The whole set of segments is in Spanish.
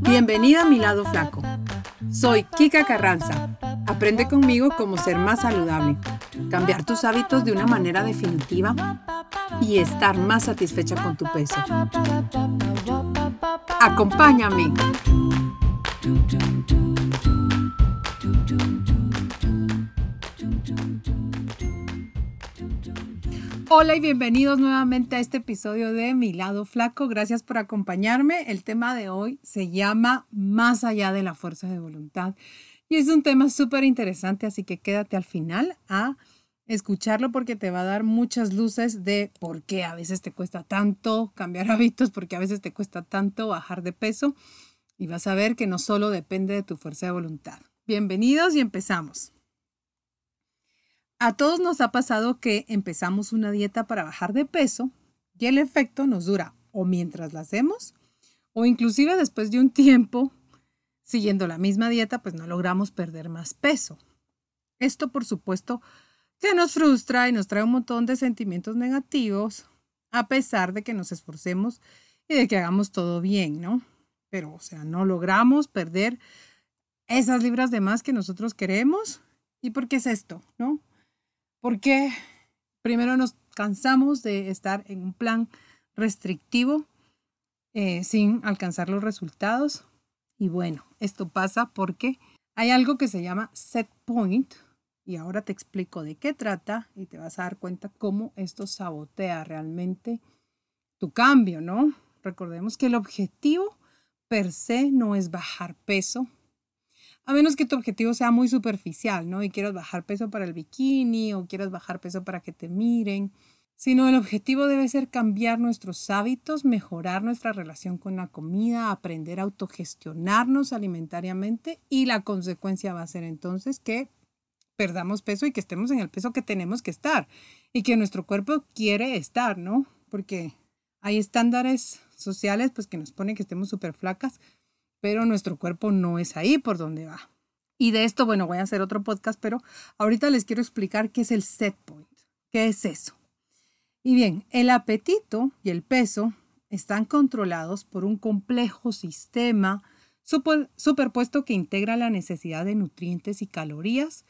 Bienvenida a mi lado flaco. Soy Kika Carranza. Aprende conmigo cómo ser más saludable, cambiar tus hábitos de una manera definitiva y estar más satisfecha con tu peso. Acompáñame. Hola y bienvenidos nuevamente a este episodio de Mi lado flaco. Gracias por acompañarme. El tema de hoy se llama Más allá de la fuerza de voluntad. Y es un tema súper interesante, así que quédate al final a escucharlo porque te va a dar muchas luces de por qué a veces te cuesta tanto cambiar hábitos, porque a veces te cuesta tanto bajar de peso. Y vas a ver que no solo depende de tu fuerza de voluntad. Bienvenidos y empezamos. A todos nos ha pasado que empezamos una dieta para bajar de peso y el efecto nos dura o mientras la hacemos o inclusive después de un tiempo siguiendo la misma dieta pues no logramos perder más peso. Esto por supuesto que nos frustra y nos trae un montón de sentimientos negativos a pesar de que nos esforcemos y de que hagamos todo bien, ¿no? Pero o sea, no logramos perder esas libras de más que nosotros queremos. ¿Y por qué es esto? ¿No? Porque primero nos cansamos de estar en un plan restrictivo eh, sin alcanzar los resultados. Y bueno, esto pasa porque hay algo que se llama set point y ahora te explico de qué trata y te vas a dar cuenta cómo esto sabotea realmente tu cambio, ¿no? Recordemos que el objetivo per se no es bajar peso, a menos que tu objetivo sea muy superficial, ¿no? Y quieras bajar peso para el bikini o quieras bajar peso para que te miren, sino el objetivo debe ser cambiar nuestros hábitos, mejorar nuestra relación con la comida, aprender a autogestionarnos alimentariamente y la consecuencia va a ser entonces que perdamos peso y que estemos en el peso que tenemos que estar y que nuestro cuerpo quiere estar, ¿no? Porque hay estándares sociales pues que nos ponen que estemos súper flacas, pero nuestro cuerpo no es ahí por donde va. Y de esto, bueno, voy a hacer otro podcast, pero ahorita les quiero explicar qué es el set point, qué es eso. Y bien, el apetito y el peso están controlados por un complejo sistema superpuesto que integra la necesidad de nutrientes y calorías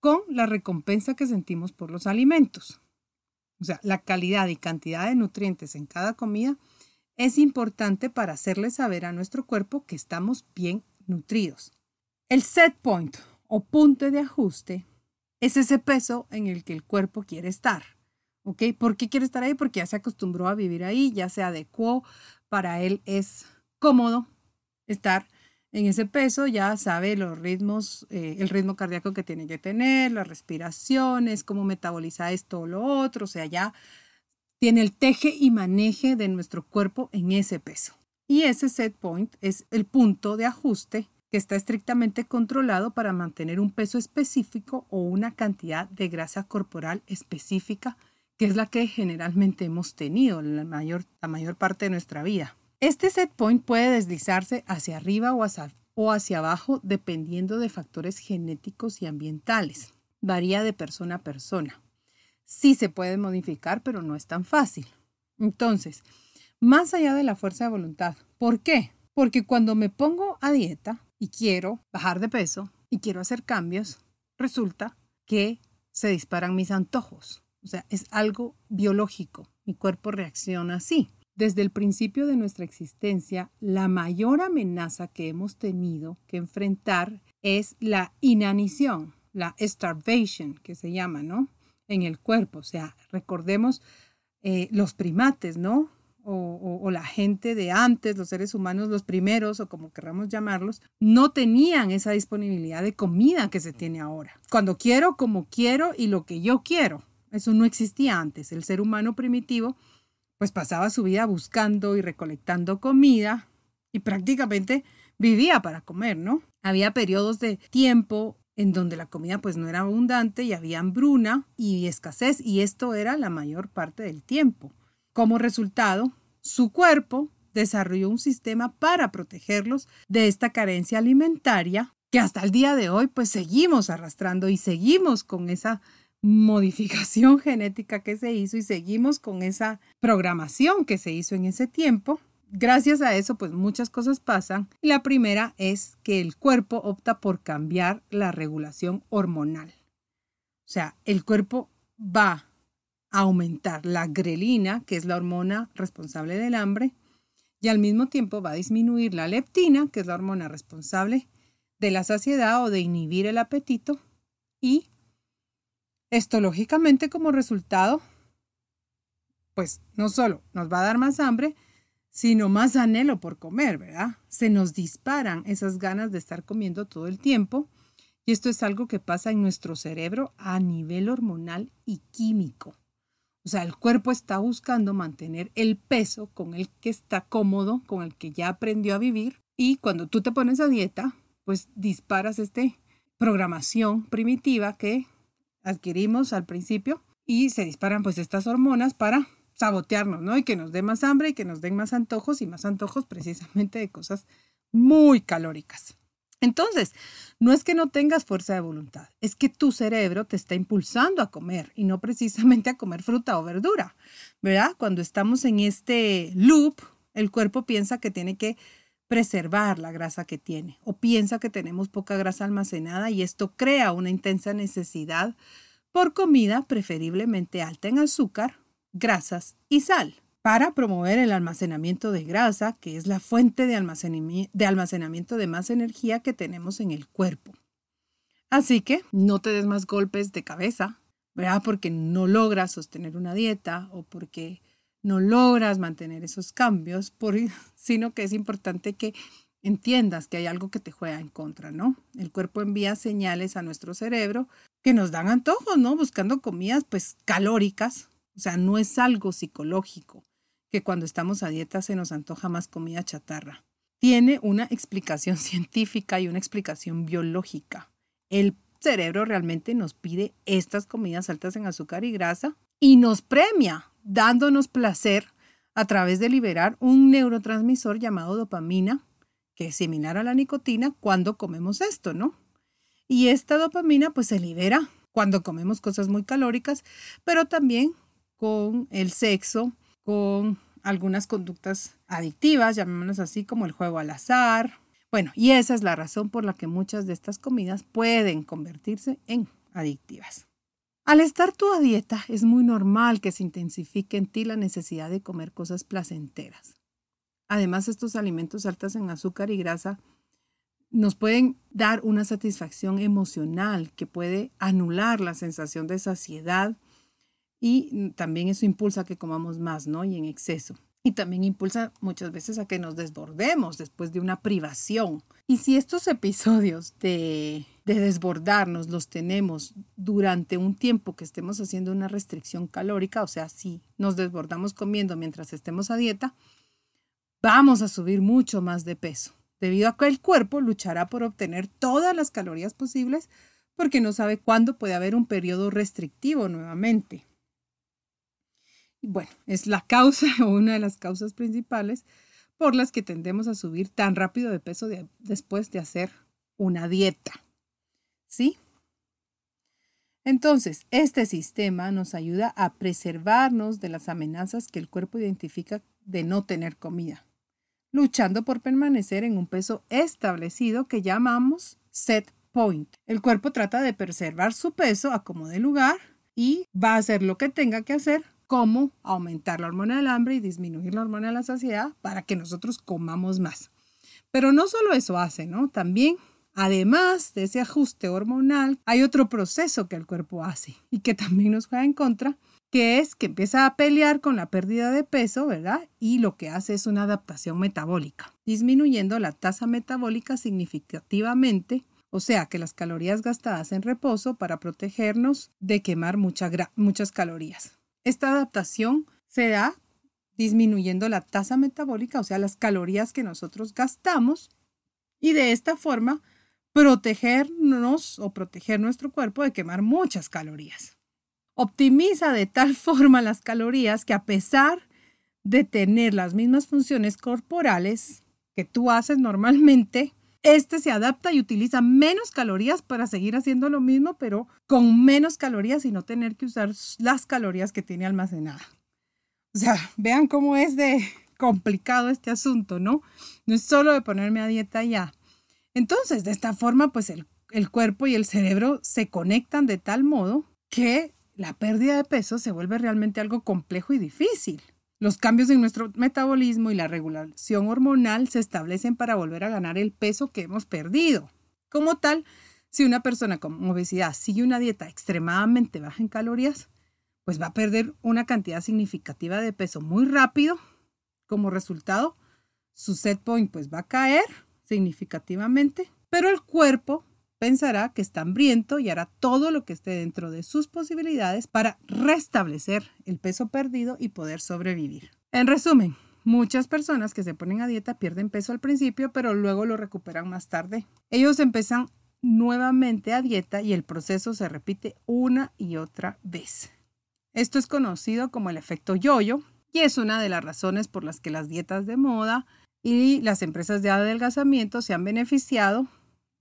con la recompensa que sentimos por los alimentos. O sea, la calidad y cantidad de nutrientes en cada comida es importante para hacerle saber a nuestro cuerpo que estamos bien nutridos. El set point o punto de ajuste es ese peso en el que el cuerpo quiere estar. ¿Ok? ¿Por qué quiere estar ahí? Porque ya se acostumbró a vivir ahí, ya se adecuó, para él es cómodo estar en ese peso, ya sabe los ritmos, eh, el ritmo cardíaco que tiene que tener, las respiraciones, cómo metaboliza esto o lo otro, o sea, ya tiene el teje y maneje de nuestro cuerpo en ese peso. Y ese set point es el punto de ajuste que está estrictamente controlado para mantener un peso específico o una cantidad de grasa corporal específica, que es la que generalmente hemos tenido la mayor, la mayor parte de nuestra vida. Este set point puede deslizarse hacia arriba o hacia, o hacia abajo dependiendo de factores genéticos y ambientales. Varía de persona a persona sí se puede modificar, pero no es tan fácil. Entonces, más allá de la fuerza de voluntad, ¿por qué? Porque cuando me pongo a dieta y quiero bajar de peso y quiero hacer cambios, resulta que se disparan mis antojos. O sea, es algo biológico. Mi cuerpo reacciona así. Desde el principio de nuestra existencia, la mayor amenaza que hemos tenido que enfrentar es la inanición, la starvation, que se llama, ¿no? En el cuerpo. O sea, recordemos eh, los primates, ¿no? O, la gente de antes, los seres humanos, los primeros, o como queramos llamarlos, no tenían esa disponibilidad de comida que se tiene ahora. Cuando quiero, como quiero y lo que yo quiero. Eso no existía antes. El ser humano primitivo pues pasaba su vida buscando y recolectando comida y prácticamente vivía para comer, ¿no? Había periodos de tiempo en donde la comida pues no era abundante y había hambruna y escasez y esto era la mayor parte del tiempo. Como resultado, su cuerpo desarrolló un sistema para protegerlos de esta carencia alimentaria que hasta el día de hoy pues seguimos arrastrando y seguimos con esa modificación genética que se hizo y seguimos con esa programación que se hizo en ese tiempo Gracias a eso, pues muchas cosas pasan. La primera es que el cuerpo opta por cambiar la regulación hormonal. O sea, el cuerpo va a aumentar la grelina, que es la hormona responsable del hambre, y al mismo tiempo va a disminuir la leptina, que es la hormona responsable de la saciedad o de inhibir el apetito. Y esto, lógicamente, como resultado, pues no solo nos va a dar más hambre, sino más anhelo por comer, ¿verdad? Se nos disparan esas ganas de estar comiendo todo el tiempo. Y esto es algo que pasa en nuestro cerebro a nivel hormonal y químico. O sea, el cuerpo está buscando mantener el peso con el que está cómodo, con el que ya aprendió a vivir. Y cuando tú te pones a dieta, pues disparas esta programación primitiva que adquirimos al principio y se disparan pues estas hormonas para sabotearnos, ¿no? Y que nos dé más hambre y que nos den más antojos y más antojos precisamente de cosas muy calóricas. Entonces, no es que no tengas fuerza de voluntad, es que tu cerebro te está impulsando a comer y no precisamente a comer fruta o verdura, ¿verdad? Cuando estamos en este loop, el cuerpo piensa que tiene que preservar la grasa que tiene o piensa que tenemos poca grasa almacenada y esto crea una intensa necesidad por comida preferiblemente alta en azúcar grasas y sal para promover el almacenamiento de grasa, que es la fuente de almacenamiento de más energía que tenemos en el cuerpo. Así que no te des más golpes de cabeza. Porque no logras sostener una dieta o porque no logras mantener esos cambios, sino que es importante que entiendas que hay algo que te juega en contra, ¿no? El cuerpo envía señales a nuestro cerebro que nos dan antojos, ¿no? Buscando comidas pues calóricas o sea, no es algo psicológico que cuando estamos a dieta se nos antoja más comida chatarra. Tiene una explicación científica y una explicación biológica. El cerebro realmente nos pide estas comidas altas en azúcar y grasa y nos premia dándonos placer a través de liberar un neurotransmisor llamado dopamina, que es similar a la nicotina cuando comemos esto, ¿no? Y esta dopamina pues se libera cuando comemos cosas muy calóricas, pero también con el sexo, con algunas conductas adictivas, llamémoslas así como el juego al azar. Bueno, y esa es la razón por la que muchas de estas comidas pueden convertirse en adictivas. Al estar tú a dieta, es muy normal que se intensifique en ti la necesidad de comer cosas placenteras. Además, estos alimentos altos en azúcar y grasa nos pueden dar una satisfacción emocional que puede anular la sensación de saciedad y también eso impulsa a que comamos más, ¿no? Y en exceso. Y también impulsa muchas veces a que nos desbordemos después de una privación. Y si estos episodios de, de desbordarnos los tenemos durante un tiempo que estemos haciendo una restricción calórica, o sea, si nos desbordamos comiendo mientras estemos a dieta, vamos a subir mucho más de peso, debido a que el cuerpo luchará por obtener todas las calorías posibles porque no sabe cuándo puede haber un periodo restrictivo nuevamente bueno, es la causa o una de las causas principales por las que tendemos a subir tan rápido de peso después de hacer una dieta. ¿Sí? Entonces, este sistema nos ayuda a preservarnos de las amenazas que el cuerpo identifica de no tener comida, luchando por permanecer en un peso establecido que llamamos set point. El cuerpo trata de preservar su peso a lugar y va a hacer lo que tenga que hacer cómo aumentar la hormona del hambre y disminuir la hormona de la saciedad para que nosotros comamos más. Pero no solo eso hace, ¿no? También, además de ese ajuste hormonal, hay otro proceso que el cuerpo hace y que también nos juega en contra, que es que empieza a pelear con la pérdida de peso, ¿verdad? Y lo que hace es una adaptación metabólica, disminuyendo la tasa metabólica significativamente o sea que las calorías gastadas en reposo para protegernos de quemar muchas calorías. Esta adaptación se da disminuyendo la tasa metabólica, o sea, las calorías que nosotros gastamos, y de esta forma protegernos o proteger nuestro cuerpo de quemar muchas calorías. Optimiza de tal forma las calorías que a pesar de tener las mismas funciones corporales que tú haces normalmente, este se adapta y utiliza menos calorías para seguir haciendo lo mismo, pero con menos calorías y no tener que usar las calorías que tiene almacenada. O sea, vean cómo es de complicado este asunto, ¿no? No es solo de ponerme a dieta ya. Entonces, de esta forma, pues el, el cuerpo y el cerebro se conectan de tal modo que la pérdida de peso se vuelve realmente algo complejo y difícil. Los cambios en nuestro metabolismo y la regulación hormonal se establecen para volver a ganar el peso que hemos perdido. Como tal, si una persona con obesidad sigue una dieta extremadamente baja en calorías, pues va a perder una cantidad significativa de peso muy rápido. Como resultado, su set point pues va a caer significativamente, pero el cuerpo pensará que está hambriento y hará todo lo que esté dentro de sus posibilidades para restablecer el peso perdido y poder sobrevivir. En resumen, muchas personas que se ponen a dieta pierden peso al principio, pero luego lo recuperan más tarde. Ellos empiezan nuevamente a dieta y el proceso se repite una y otra vez. Esto es conocido como el efecto yoyo y es una de las razones por las que las dietas de moda y las empresas de adelgazamiento se han beneficiado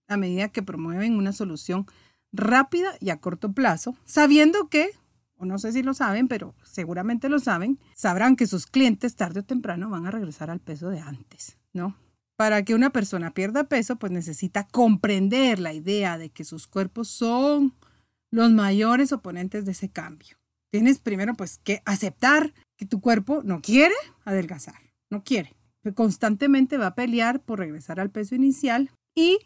a medida que promueven una solución rápida y a corto plazo, sabiendo que, o no sé si lo saben, pero seguramente lo saben, sabrán que sus clientes tarde o temprano van a regresar al peso de antes, ¿no? Para que una persona pierda peso, pues necesita comprender la idea de que sus cuerpos son los mayores oponentes de ese cambio. Tienes primero pues que aceptar que tu cuerpo no quiere adelgazar, no quiere. Constantemente va a pelear por regresar al peso inicial y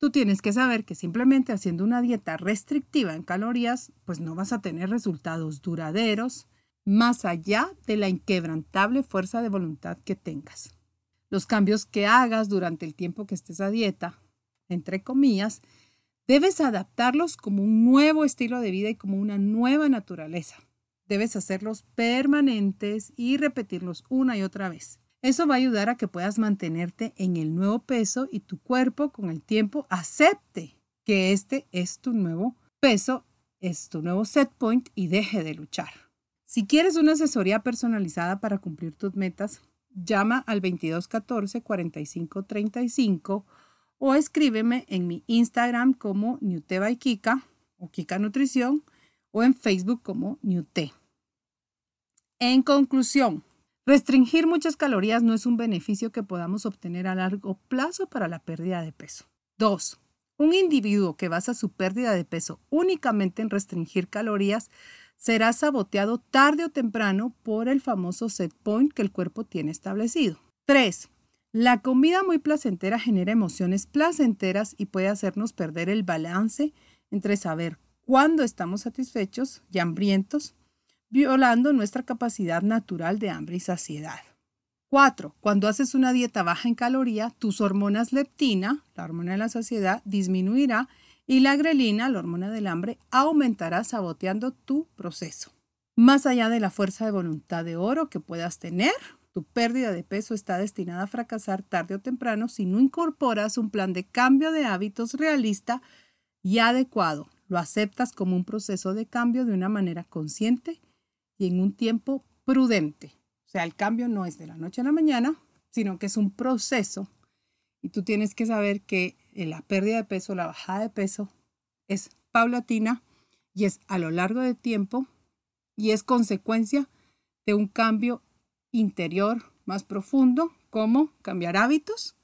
Tú tienes que saber que simplemente haciendo una dieta restrictiva en calorías, pues no vas a tener resultados duraderos más allá de la inquebrantable fuerza de voluntad que tengas. Los cambios que hagas durante el tiempo que estés a dieta, entre comillas, debes adaptarlos como un nuevo estilo de vida y como una nueva naturaleza. Debes hacerlos permanentes y repetirlos una y otra vez. Eso va a ayudar a que puedas mantenerte en el nuevo peso y tu cuerpo con el tiempo acepte que este es tu nuevo peso, es tu nuevo set point y deje de luchar. Si quieres una asesoría personalizada para cumplir tus metas, llama al 2214 4535 o escríbeme en mi Instagram como Kika o Kika Nutrición o en Facebook como Newte. En conclusión, Restringir muchas calorías no es un beneficio que podamos obtener a largo plazo para la pérdida de peso. 2. Un individuo que basa su pérdida de peso únicamente en restringir calorías será saboteado tarde o temprano por el famoso set point que el cuerpo tiene establecido. 3. La comida muy placentera genera emociones placenteras y puede hacernos perder el balance entre saber cuándo estamos satisfechos y hambrientos violando nuestra capacidad natural de hambre y saciedad. 4. Cuando haces una dieta baja en caloría, tus hormonas leptina, la hormona de la saciedad, disminuirá y la grelina, la hormona del hambre, aumentará saboteando tu proceso. Más allá de la fuerza de voluntad de oro que puedas tener, tu pérdida de peso está destinada a fracasar tarde o temprano si no incorporas un plan de cambio de hábitos realista y adecuado. Lo aceptas como un proceso de cambio de una manera consciente y en un tiempo prudente. O sea, el cambio no es de la noche a la mañana, sino que es un proceso y tú tienes que saber que eh, la pérdida de peso, la bajada de peso es paulatina y es a lo largo del tiempo y es consecuencia de un cambio interior más profundo, como cambiar hábitos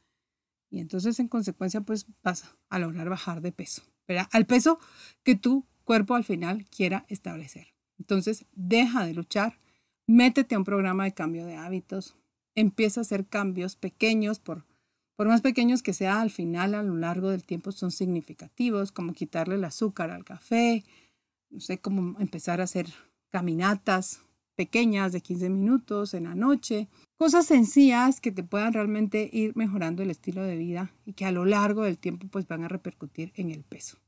y entonces en consecuencia pues vas a lograr bajar de peso, ¿verdad? Al peso que tu cuerpo al final quiera establecer. Entonces, deja de luchar, métete a un programa de cambio de hábitos, empieza a hacer cambios pequeños, por, por más pequeños que sea, al final, a lo largo del tiempo son significativos, como quitarle el azúcar al café, no sé, cómo empezar a hacer caminatas pequeñas de 15 minutos en la noche, cosas sencillas que te puedan realmente ir mejorando el estilo de vida y que a lo largo del tiempo pues van a repercutir en el peso.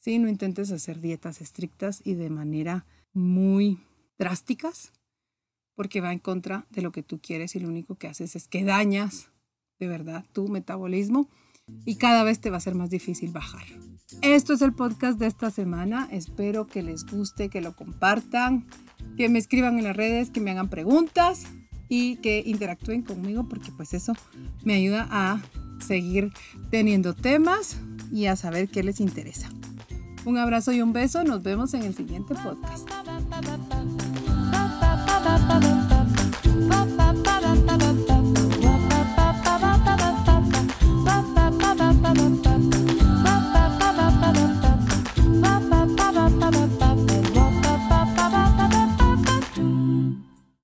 Sí, no intentes hacer dietas estrictas y de manera muy drásticas porque va en contra de lo que tú quieres y lo único que haces es que dañas de verdad tu metabolismo y cada vez te va a ser más difícil bajar. Esto es el podcast de esta semana. Espero que les guste, que lo compartan, que me escriban en las redes, que me hagan preguntas y que interactúen conmigo porque pues eso me ayuda a seguir teniendo temas y a saber qué les interesa. Un abrazo y un beso. Nos vemos en el siguiente podcast.